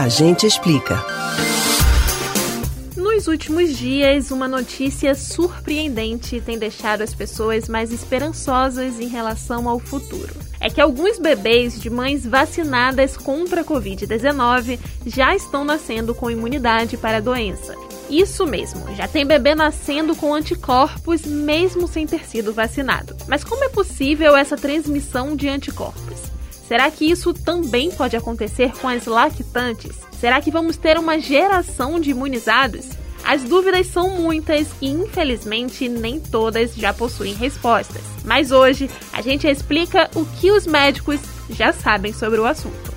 A gente explica. Nos últimos dias, uma notícia surpreendente tem deixado as pessoas mais esperançosas em relação ao futuro. É que alguns bebês de mães vacinadas contra a Covid-19 já estão nascendo com imunidade para a doença. Isso mesmo, já tem bebê nascendo com anticorpos mesmo sem ter sido vacinado. Mas como é possível essa transmissão de anticorpos? Será que isso também pode acontecer com as lactantes? Será que vamos ter uma geração de imunizados? As dúvidas são muitas e, infelizmente, nem todas já possuem respostas. Mas hoje a gente explica o que os médicos já sabem sobre o assunto.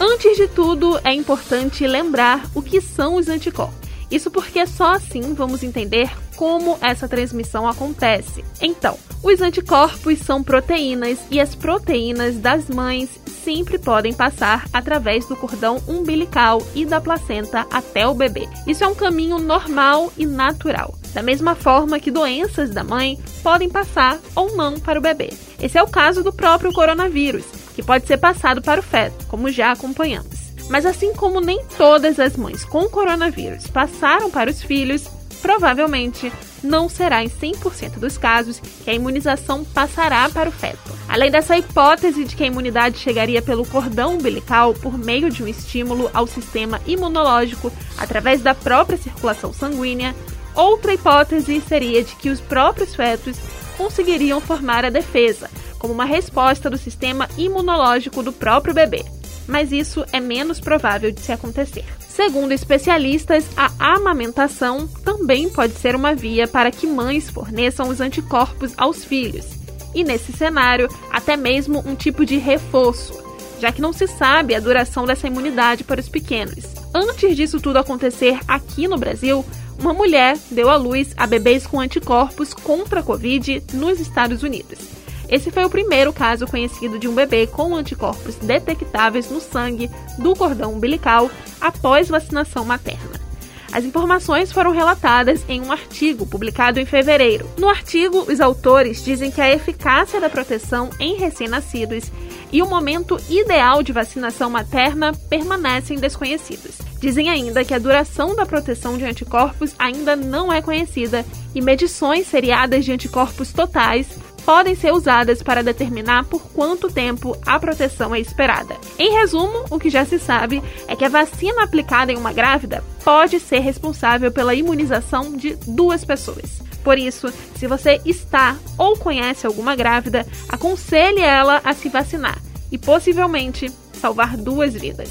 Antes de tudo, é importante lembrar o que são os anticorpos. Isso porque só assim vamos entender como essa transmissão acontece. Então, os anticorpos são proteínas e as proteínas das mães sempre podem passar através do cordão umbilical e da placenta até o bebê. Isso é um caminho normal e natural. Da mesma forma que doenças da mãe podem passar ou não para o bebê. Esse é o caso do próprio coronavírus, que pode ser passado para o feto, como já acompanhamos. Mas assim como nem todas as mães com coronavírus passaram para os filhos, provavelmente não será em 100% dos casos que a imunização passará para o feto. Além dessa hipótese de que a imunidade chegaria pelo cordão umbilical por meio de um estímulo ao sistema imunológico através da própria circulação sanguínea, outra hipótese seria de que os próprios fetos conseguiriam formar a defesa, como uma resposta do sistema imunológico do próprio bebê mas isso é menos provável de se acontecer. Segundo especialistas, a amamentação também pode ser uma via para que mães forneçam os anticorpos aos filhos, e nesse cenário, até mesmo um tipo de reforço, já que não se sabe a duração dessa imunidade para os pequenos. Antes disso tudo acontecer aqui no Brasil, uma mulher deu à luz a bebês com anticorpos contra a Covid nos Estados Unidos. Esse foi o primeiro caso conhecido de um bebê com anticorpos detectáveis no sangue do cordão umbilical após vacinação materna. As informações foram relatadas em um artigo publicado em fevereiro. No artigo, os autores dizem que a eficácia da proteção em recém-nascidos e o momento ideal de vacinação materna permanecem desconhecidos. Dizem ainda que a duração da proteção de anticorpos ainda não é conhecida e medições seriadas de anticorpos totais podem ser usadas para determinar por quanto tempo a proteção é esperada. Em resumo, o que já se sabe é que a vacina aplicada em uma grávida pode ser responsável pela imunização de duas pessoas. Por isso, se você está ou conhece alguma grávida, aconselhe ela a se vacinar e possivelmente salvar duas vidas.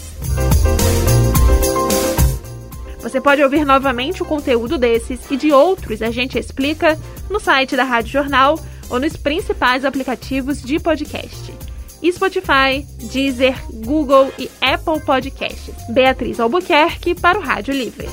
Você pode ouvir novamente o conteúdo desses e de outros a gente explica no site da Rádio Jornal ou nos principais aplicativos de podcast. Spotify, Deezer, Google e Apple Podcasts. Beatriz Albuquerque para o Rádio Livre.